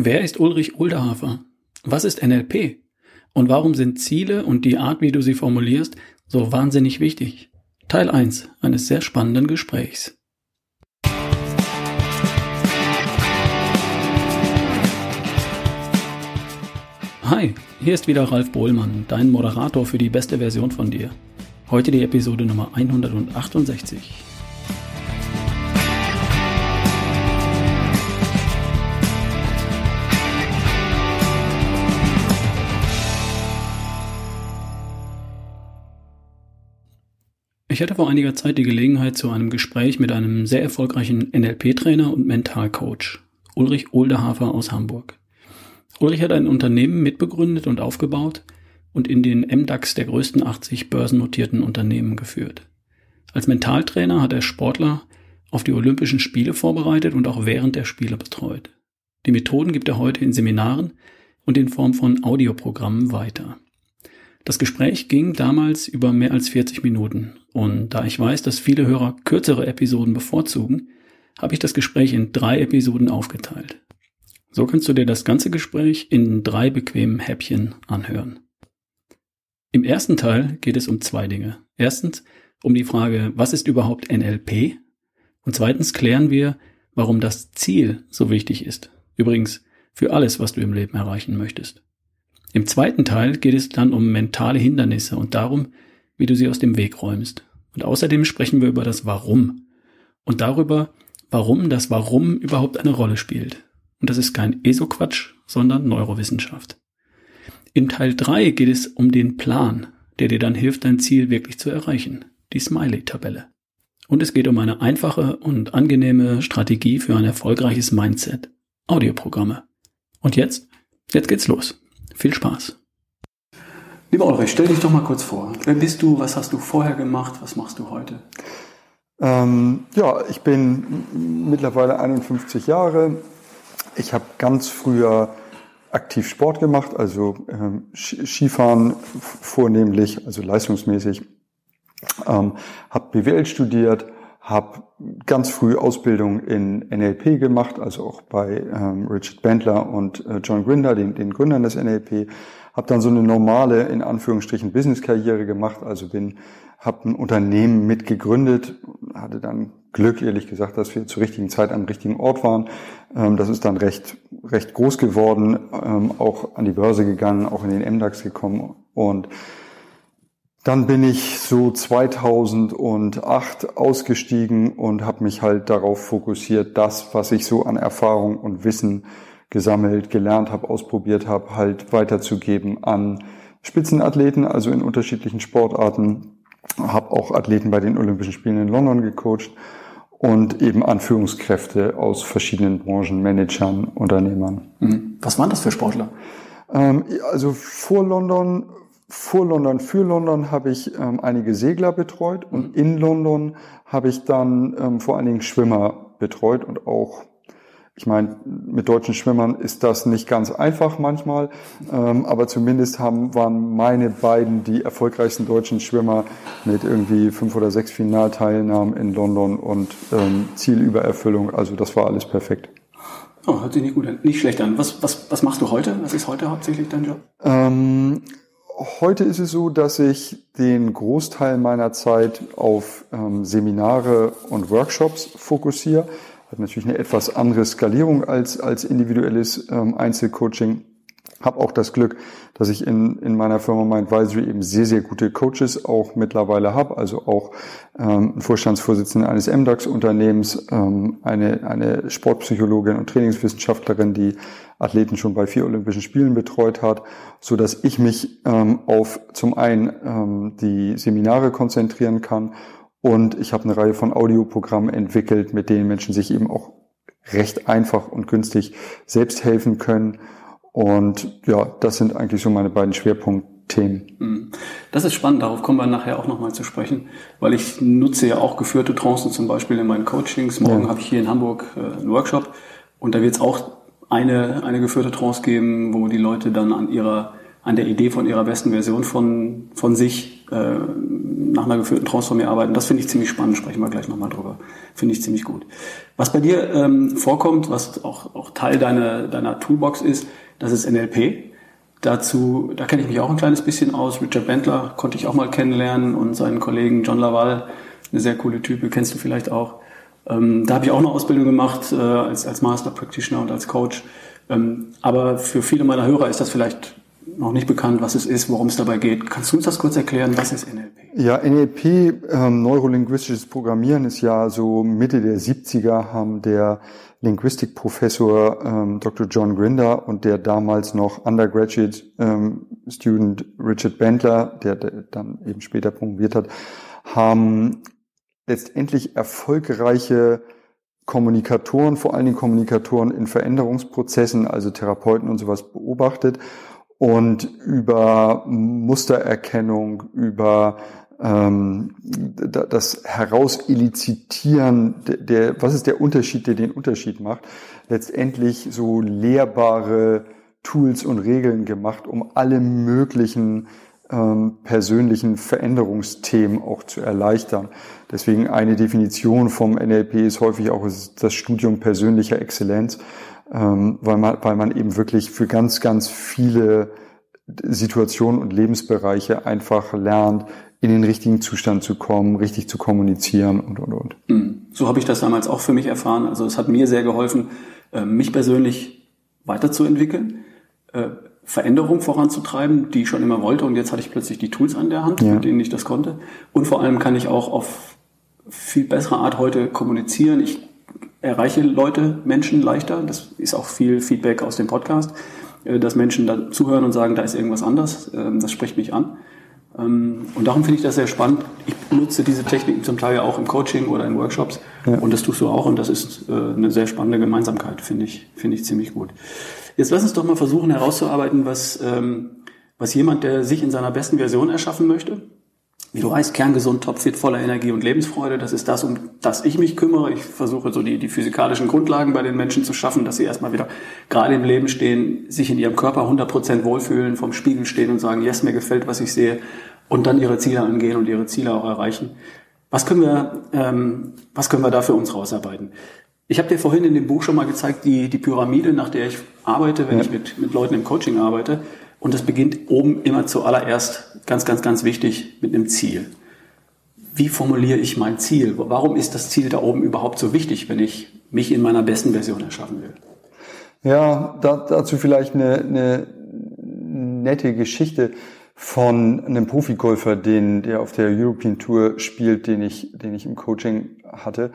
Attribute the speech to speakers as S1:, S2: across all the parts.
S1: Wer ist Ulrich Ulderhafer? Was ist NLP? Und warum sind Ziele und die Art, wie du sie formulierst, so wahnsinnig wichtig? Teil 1 eines sehr spannenden Gesprächs. Hi, hier ist wieder Ralf Bohlmann, dein Moderator für die beste Version von dir. Heute die Episode Nummer 168. Ich hatte vor einiger Zeit die Gelegenheit zu einem Gespräch mit einem sehr erfolgreichen NLP-Trainer und Mentalcoach, Ulrich Oldehafer aus Hamburg. Ulrich hat ein Unternehmen mitbegründet und aufgebaut und in den MDAX der größten 80 börsennotierten Unternehmen geführt. Als Mentaltrainer hat er Sportler auf die Olympischen Spiele vorbereitet und auch während der Spiele betreut. Die Methoden gibt er heute in Seminaren und in Form von Audioprogrammen weiter. Das Gespräch ging damals über mehr als 40 Minuten und da ich weiß, dass viele Hörer kürzere Episoden bevorzugen, habe ich das Gespräch in drei Episoden aufgeteilt. So kannst du dir das ganze Gespräch in drei bequemen Häppchen anhören. Im ersten Teil geht es um zwei Dinge. Erstens um die Frage, was ist überhaupt NLP? Und zweitens klären wir, warum das Ziel so wichtig ist. Übrigens für alles, was du im Leben erreichen möchtest. Im zweiten Teil geht es dann um mentale Hindernisse und darum, wie du sie aus dem Weg räumst. Und außerdem sprechen wir über das Warum und darüber, warum das Warum überhaupt eine Rolle spielt. Und das ist kein ESO-Quatsch, sondern Neurowissenschaft. In Teil 3 geht es um den Plan, der dir dann hilft, dein Ziel wirklich zu erreichen, die Smiley-Tabelle. Und es geht um eine einfache und angenehme Strategie für ein erfolgreiches Mindset, Audioprogramme. Und jetzt, jetzt geht's los. Viel Spaß. Lieber Ulrich, stell dich doch mal kurz vor. Wer bist du? Was hast du vorher gemacht? Was machst du heute?
S2: Ähm, ja, ich bin mittlerweile 51 Jahre. Ich habe ganz früher aktiv Sport gemacht, also ähm, Skifahren vornehmlich, also leistungsmäßig. Ähm, habe BWL studiert, habe ganz früh Ausbildung in NLP gemacht, also auch bei ähm, Richard Bandler und äh, John Grinder, den, den Gründern des NLP. Habe dann so eine normale, in Anführungsstrichen, Business-Karriere gemacht, also bin, habe ein Unternehmen mitgegründet, hatte dann Glück, ehrlich gesagt, dass wir zur richtigen Zeit am richtigen Ort waren. Ähm, das ist dann recht, recht groß geworden, ähm, auch an die Börse gegangen, auch in den MDAX gekommen und dann bin ich so 2008 ausgestiegen und habe mich halt darauf fokussiert, das, was ich so an Erfahrung und Wissen gesammelt, gelernt habe, ausprobiert habe, halt weiterzugeben an Spitzenathleten, also in unterschiedlichen Sportarten. Habe auch Athleten bei den Olympischen Spielen in London gecoacht und eben Anführungskräfte aus verschiedenen Branchen, Managern, Unternehmern.
S1: Mhm. Was waren das für Sportler?
S2: Ähm, also vor London vor London, für London habe ich ähm, einige Segler betreut und mhm. in London habe ich dann ähm, vor allen Dingen Schwimmer betreut und auch, ich meine, mit deutschen Schwimmern ist das nicht ganz einfach manchmal, ähm, aber zumindest haben, waren meine beiden die erfolgreichsten deutschen Schwimmer mit irgendwie fünf oder sechs Finalteilnahmen in London und ähm, Zielübererfüllung. Also das war alles perfekt.
S1: Oh, hört sich nicht gut an, nicht schlecht an. Was, was, was machst du heute? Was ist heute hauptsächlich dein Job?
S2: Ähm, Heute ist es so, dass ich den Großteil meiner Zeit auf ähm, Seminare und Workshops fokussiere. Hat natürlich eine etwas andere Skalierung als, als individuelles ähm, Einzelcoaching. Habe auch das Glück, dass ich in, in meiner Firma Mindvisory eben sehr, sehr gute Coaches auch mittlerweile habe. Also auch ähm, ein Vorstandsvorsitzender eines MDAX-Unternehmens, ähm, eine, eine Sportpsychologin und Trainingswissenschaftlerin, die Athleten schon bei vier Olympischen Spielen betreut hat, so dass ich mich ähm, auf zum einen ähm, die Seminare konzentrieren kann und ich habe eine Reihe von Audioprogrammen entwickelt, mit denen Menschen sich eben auch recht einfach und günstig selbst helfen können und ja, das sind eigentlich so meine beiden Schwerpunktthemen.
S1: Mhm. Das ist spannend, darauf kommen wir nachher auch nochmal zu sprechen, weil ich nutze ja auch geführte Trancen zum Beispiel in meinen Coachings. Morgen ja. habe ich hier in Hamburg äh, einen Workshop und da wird es auch eine, eine geführte Trance geben, wo die Leute dann an ihrer, an der Idee von ihrer besten Version von, von sich äh, nach einer geführten Transformier arbeiten. Das finde ich ziemlich spannend, sprechen wir gleich nochmal drüber. Finde ich ziemlich gut. Was bei dir ähm, vorkommt, was auch, auch Teil deiner, deiner Toolbox ist, das ist NLP. Dazu, da kenne ich mich auch ein kleines bisschen aus. Richard Bentler konnte ich auch mal kennenlernen und seinen Kollegen John Laval, eine sehr coole Type, kennst du vielleicht auch. Ähm, da habe ich auch eine Ausbildung gemacht äh, als, als Master Practitioner und als Coach. Ähm, aber für viele meiner Hörer ist das vielleicht noch nicht bekannt, was es ist, worum es dabei geht. Kannst du uns das kurz erklären? Was ist NLP?
S2: Ja, NLP, ähm, neurolinguistisches Programmieren, ist ja so Mitte der 70er haben der Linguistikprofessor ähm, Dr. John Grinder und der damals noch Undergraduate ähm, Student Richard Bentler, der, der dann eben später promoviert hat, haben letztendlich erfolgreiche Kommunikatoren, vor allen Dingen Kommunikatoren in Veränderungsprozessen, also Therapeuten und sowas beobachtet und über Mustererkennung, über ähm, das Herauselizitieren, der, was ist der Unterschied, der den Unterschied macht, letztendlich so lehrbare Tools und Regeln gemacht, um alle möglichen ähm, persönlichen Veränderungsthemen auch zu erleichtern. Deswegen eine Definition vom NLP ist häufig auch das Studium persönlicher Exzellenz ähm, weil, man, weil man eben wirklich für ganz, ganz viele Situationen und Lebensbereiche einfach lernt, in den richtigen Zustand zu kommen, richtig zu kommunizieren und, und, und.
S1: Hm. So habe ich das damals auch für mich erfahren. Also es hat mir sehr geholfen, äh, mich persönlich weiterzuentwickeln, äh, Veränderung voranzutreiben, die ich schon immer wollte. Und jetzt hatte ich plötzlich die Tools an der Hand, ja. mit denen ich das konnte. Und vor allem kann ich auch auf viel bessere Art heute kommunizieren. Ich erreiche Leute, Menschen leichter. Das ist auch viel Feedback aus dem Podcast, äh, dass Menschen da zuhören und sagen, da ist irgendwas anders. Ähm, das spricht mich an. Ähm, und darum finde ich das sehr spannend. Ich nutze diese Techniken zum Teil auch im Coaching oder in Workshops. Ja. Und das tust du auch. Und das ist äh, eine sehr spannende Gemeinsamkeit, finde ich, finde ich ziemlich gut. Jetzt lass uns doch mal versuchen herauszuarbeiten, was, ähm, was jemand, der sich in seiner besten Version erschaffen möchte, wie du weißt, kerngesund, topfit, voller Energie und Lebensfreude. Das ist das, um das ich mich kümmere. Ich versuche so die, die physikalischen Grundlagen bei den Menschen zu schaffen, dass sie erstmal wieder gerade im Leben stehen, sich in ihrem Körper 100% wohlfühlen, vom Spiegel stehen und sagen, yes, mir gefällt, was ich sehe und dann ihre Ziele angehen und ihre Ziele auch erreichen. Was können wir, ähm, was können wir da für uns rausarbeiten? Ich habe dir vorhin in dem Buch schon mal gezeigt, die, die Pyramide, nach der ich arbeite, wenn ja. ich mit, mit Leuten im Coaching arbeite. Und das beginnt oben immer zuallererst, ganz, ganz, ganz wichtig, mit einem Ziel. Wie formuliere ich mein Ziel? Warum ist das Ziel da oben überhaupt so wichtig, wenn ich mich in meiner besten Version erschaffen will?
S2: Ja, da, dazu vielleicht eine, eine nette Geschichte von einem Profigolfer, den der auf der European Tour spielt, den ich, den ich im Coaching hatte.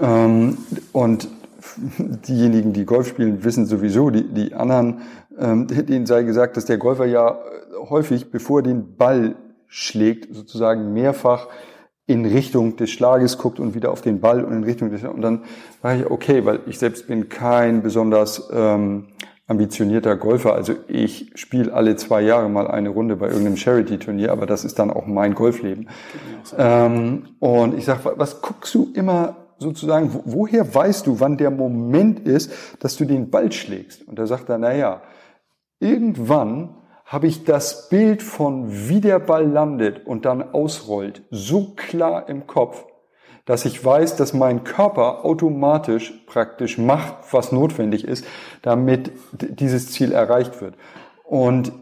S2: Ähm, und diejenigen, die Golf spielen, wissen sowieso, die, die anderen, ähm, denen sei gesagt, dass der Golfer ja äh, häufig, bevor er den Ball schlägt, sozusagen mehrfach in Richtung des Schlages guckt und wieder auf den Ball und in Richtung des und dann war ich okay, weil ich selbst bin kein besonders ähm, ambitionierter Golfer. Also ich spiele alle zwei Jahre mal eine Runde bei irgendeinem Charity-Turnier, aber das ist dann auch mein Golfleben. Ähm, und ich sag, was guckst du immer sozusagen, woher weißt du, wann der Moment ist, dass du den Ball schlägst? Und da sagt er, na ja, irgendwann habe ich das Bild von wie der Ball landet und dann ausrollt so klar im Kopf, dass ich weiß, dass mein Körper automatisch praktisch macht, was notwendig ist, damit dieses Ziel erreicht wird. Und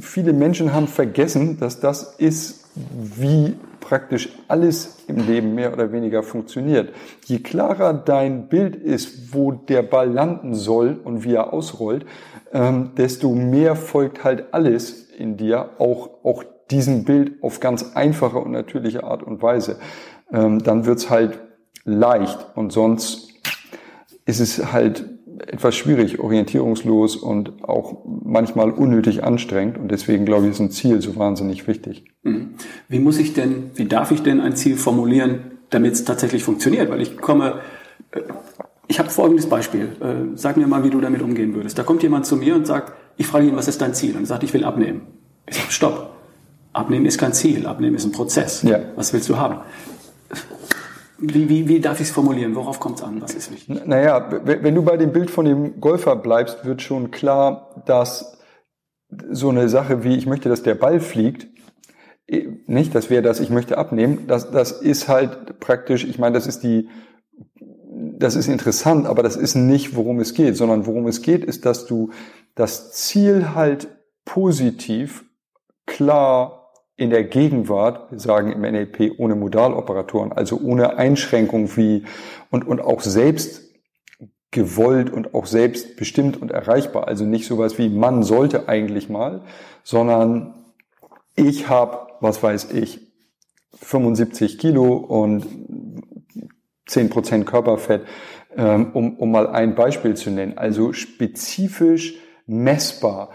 S2: viele Menschen haben vergessen, dass das ist, wie praktisch alles im Leben mehr oder weniger funktioniert. Je klarer dein Bild ist, wo der Ball landen soll und wie er ausrollt, ähm, desto mehr folgt halt alles in dir, auch, auch diesem Bild auf ganz einfache und natürliche Art und Weise. Ähm, dann wird's halt leicht und sonst ist es halt etwas schwierig, orientierungslos und auch manchmal unnötig anstrengend. Und deswegen glaube ich, ist ein Ziel so wahnsinnig wichtig.
S1: Mhm. Wie muss ich denn, wie darf ich denn ein Ziel formulieren, damit es tatsächlich funktioniert? Weil ich komme, äh, ich habe folgendes Beispiel. Äh, sag mir mal, wie du damit umgehen würdest. Da kommt jemand zu mir und sagt, ich frage ihn, was ist dein Ziel? Und er sagt, ich will abnehmen. Ich sage, stopp. Abnehmen ist kein Ziel. Abnehmen ist ein Prozess. Ja. Was willst du haben? Wie, wie, wie darf ich es formulieren? Worauf kommt es an? Was ist wichtig?
S2: Naja, wenn du bei dem Bild von dem Golfer bleibst, wird schon klar, dass so eine Sache wie ich möchte, dass der Ball fliegt, nicht, das wäre das, ich möchte abnehmen, das, das ist halt praktisch, ich meine, das ist die, das ist interessant, aber das ist nicht, worum es geht, sondern worum es geht, ist, dass du das Ziel halt positiv, klar in der Gegenwart, wir sagen im NLP ohne Modaloperatoren, also ohne Einschränkung wie und, und auch selbst gewollt und auch selbstbestimmt und erreichbar. Also nicht sowas wie man sollte eigentlich mal, sondern ich habe, was weiß ich, 75 Kilo und 10 Prozent Körperfett, ähm, um, um mal ein Beispiel zu nennen. Also spezifisch messbar,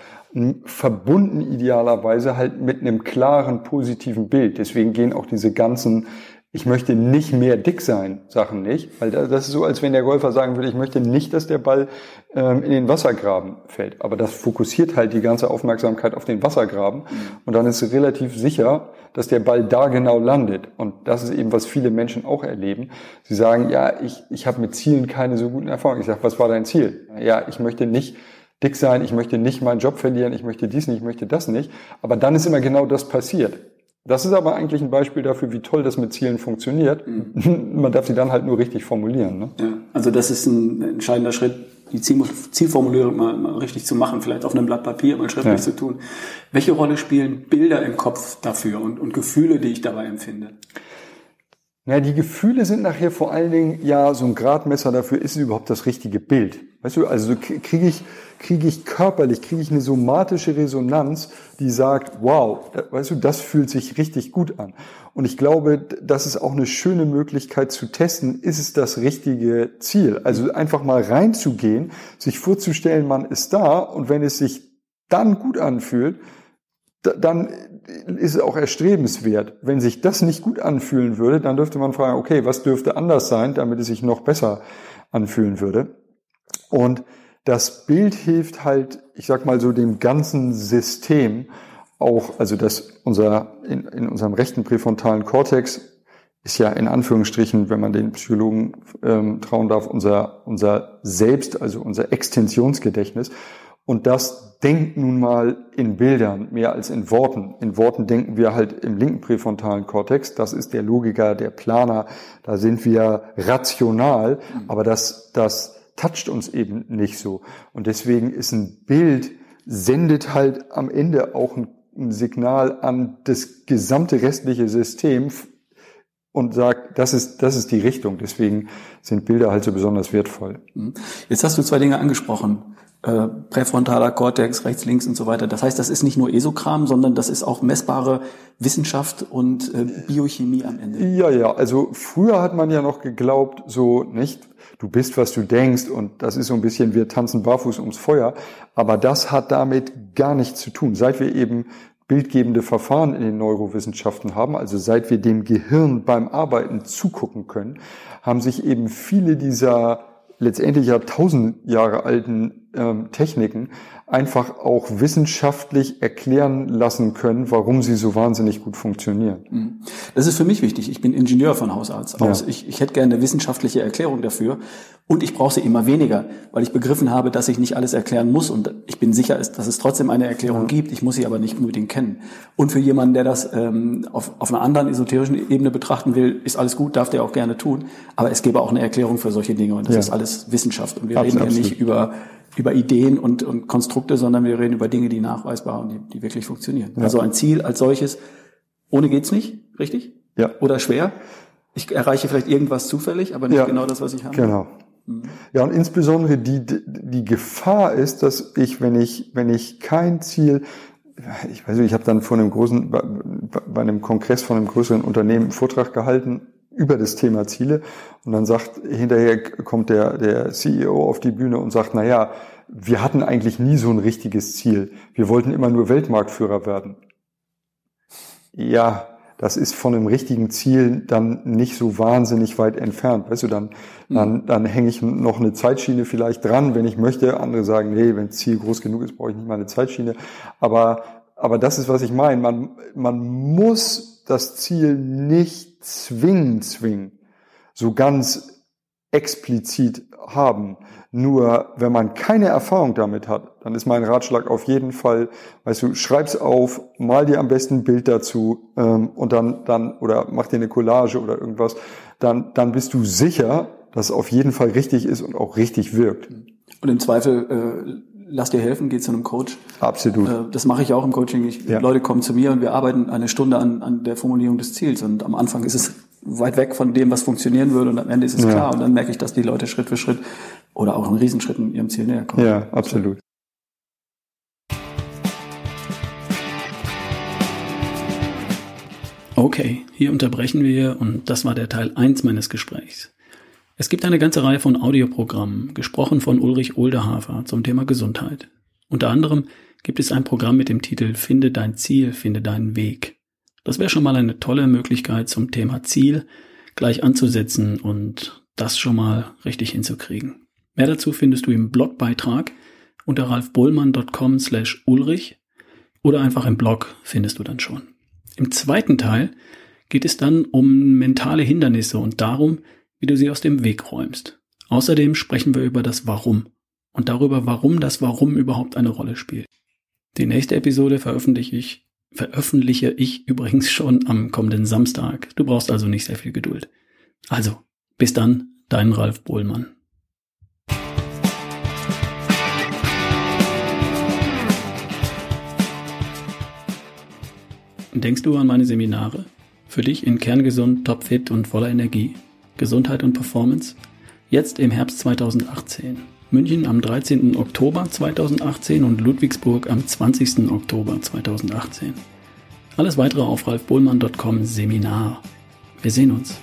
S2: verbunden idealerweise halt mit einem klaren positiven Bild. Deswegen gehen auch diese ganzen ich möchte nicht mehr dick sein, Sachen nicht. Weil das ist so, als wenn der Golfer sagen würde, ich möchte nicht, dass der Ball ähm, in den Wassergraben fällt. Aber das fokussiert halt die ganze Aufmerksamkeit auf den Wassergraben. Und dann ist es relativ sicher, dass der Ball da genau landet. Und das ist eben, was viele Menschen auch erleben. Sie sagen, ja, ich, ich habe mit Zielen keine so guten Erfahrungen. Ich sage, was war dein Ziel? Ja, ich möchte nicht dick sein, ich möchte nicht meinen Job verlieren, ich möchte dies nicht, ich möchte das nicht. Aber dann ist immer genau das passiert. Das ist aber eigentlich ein Beispiel dafür, wie toll das mit Zielen funktioniert. Mhm. Man darf sie dann halt nur richtig formulieren. Ne?
S1: Ja, also das ist ein entscheidender Schritt, die Zielformulierung mal, mal richtig zu machen, vielleicht auf einem Blatt Papier mal schriftlich ja. zu tun. Welche Rolle spielen Bilder im Kopf dafür und, und Gefühle, die ich dabei empfinde?
S2: Ja, die Gefühle sind nachher vor allen Dingen ja so ein Gradmesser dafür, ist es überhaupt das richtige Bild. Weißt du, also kriege ich, kriege ich körperlich, kriege ich eine somatische Resonanz, die sagt, wow, weißt du, das fühlt sich richtig gut an. Und ich glaube, das ist auch eine schöne Möglichkeit zu testen, ist es das richtige Ziel? Also einfach mal reinzugehen, sich vorzustellen, man ist da und wenn es sich dann gut anfühlt, dann ist es auch erstrebenswert. Wenn sich das nicht gut anfühlen würde, dann dürfte man fragen, okay, was dürfte anders sein, damit es sich noch besser anfühlen würde. Und das Bild hilft halt, ich sag mal so dem ganzen System auch, also dass unser, in, in unserem rechten präfrontalen Kortex ist ja in Anführungsstrichen, wenn man den Psychologen ähm, trauen darf, unser, unser Selbst, also unser Extensionsgedächtnis. Und das denkt nun mal in Bildern mehr als in Worten. In Worten denken wir halt im linken präfrontalen Kortex. Das ist der Logiker, der Planer. Da sind wir rational. Aber das, das toucht uns eben nicht so. Und deswegen ist ein Bild, sendet halt am Ende auch ein, ein Signal an das gesamte restliche System und sagt, das ist, das ist die Richtung. Deswegen sind Bilder halt so besonders wertvoll.
S1: Mhm. Jetzt hast du zwei Dinge angesprochen äh, präfrontaler Kortex, rechts, links und so weiter. Das heißt, das ist nicht nur Esokram, sondern das ist auch messbare Wissenschaft und äh, Biochemie am Ende.
S2: Ja, ja. Also früher hat man ja noch geglaubt, so nicht, du bist, was du denkst und das ist so ein bisschen, wir tanzen barfuß ums Feuer. Aber das hat damit gar nichts zu tun. Seit wir eben bildgebende Verfahren in den Neurowissenschaften haben, also seit wir dem Gehirn beim Arbeiten zugucken können, haben sich eben viele dieser letztendlich ja tausend Jahre alten ähm, Techniken einfach auch wissenschaftlich erklären lassen können, warum sie so wahnsinnig gut funktionieren. Mhm.
S1: Das ist für mich wichtig. Ich bin Ingenieur von Hausarzt aus. Ja. Ich, ich hätte gerne eine wissenschaftliche Erklärung dafür und ich brauche sie immer weniger, weil ich begriffen habe, dass ich nicht alles erklären muss und ich bin sicher, dass es trotzdem eine Erklärung ja. gibt. Ich muss sie aber nicht unbedingt kennen. Und für jemanden, der das ähm, auf, auf einer anderen esoterischen Ebene betrachten will, ist alles gut, darf der auch gerne tun. Aber es gäbe auch eine Erklärung für solche Dinge und das ja. ist alles Wissenschaft. Und wir absolut, reden ja nicht über über Ideen und, und Konstrukte, sondern wir reden über Dinge, die nachweisbar und die, die wirklich funktionieren. Ja. Also ein Ziel als solches, ohne geht's nicht, richtig?
S2: Ja.
S1: Oder schwer? Ich erreiche vielleicht irgendwas zufällig, aber nicht ja, genau das, was ich habe.
S2: Genau. Mhm. Ja, und insbesondere die, die Gefahr ist, dass ich, wenn ich, wenn ich kein Ziel, ich weiß nicht, ich habe dann vor einem großen, bei einem Kongress von einem größeren Unternehmen einen Vortrag gehalten über das Thema Ziele. Und dann sagt, hinterher kommt der, der CEO auf die Bühne und sagt, na ja, wir hatten eigentlich nie so ein richtiges Ziel. Wir wollten immer nur Weltmarktführer werden. Ja, das ist von einem richtigen Ziel dann nicht so wahnsinnig weit entfernt. Weißt du, dann, dann, dann hänge ich noch eine Zeitschiene vielleicht dran, wenn ich möchte. Andere sagen, nee, wenn das Ziel groß genug ist, brauche ich nicht mal eine Zeitschiene. Aber, aber das ist, was ich meine. Man, man muss das Ziel nicht zwingen, zwingen. So ganz explizit haben. Nur wenn man keine Erfahrung damit hat, dann ist mein Ratschlag auf jeden Fall, weißt du, schreib's auf, mal dir am besten ein Bild dazu ähm, und dann, dann, oder mach dir eine Collage oder irgendwas, dann, dann bist du sicher, dass es auf jeden Fall richtig ist und auch richtig wirkt.
S1: Und im Zweifel äh, lass dir helfen, geh zu einem Coach.
S2: Absolut.
S1: Äh, das mache ich auch im Coaching. Ich, ja. Leute kommen zu mir und wir arbeiten eine Stunde an, an der Formulierung des Ziels. Und am Anfang ist es weit weg von dem, was funktionieren würde und am Ende ist es ja. klar. Und dann merke ich, dass die Leute Schritt für Schritt oder auch in Riesenschritten ihrem Ziel näher kommen.
S2: Ja, absolut.
S1: Okay, hier unterbrechen wir und das war der Teil 1 meines Gesprächs. Es gibt eine ganze Reihe von Audioprogrammen, gesprochen von Ulrich Oldehafer zum Thema Gesundheit. Unter anderem gibt es ein Programm mit dem Titel Finde dein Ziel, finde deinen Weg. Das wäre schon mal eine tolle Möglichkeit zum Thema Ziel gleich anzusetzen und das schon mal richtig hinzukriegen. Mehr dazu findest du im Blogbeitrag unter ralfbohlmann.com slash ulrich oder einfach im Blog findest du dann schon. Im zweiten Teil geht es dann um mentale Hindernisse und darum, wie du sie aus dem Weg räumst. Außerdem sprechen wir über das Warum und darüber, warum das Warum überhaupt eine Rolle spielt. Die nächste Episode veröffentliche ich, veröffentliche ich übrigens schon am kommenden Samstag. Du brauchst also nicht sehr viel Geduld. Also, bis dann, dein Ralf Bohlmann. Denkst du an meine Seminare? Für dich in Kerngesund, topfit und voller Energie? Gesundheit und Performance? Jetzt im Herbst 2018. München am 13. Oktober 2018 und Ludwigsburg am 20. Oktober 2018. Alles weitere auf ralfbohlmann.com Seminar. Wir sehen uns.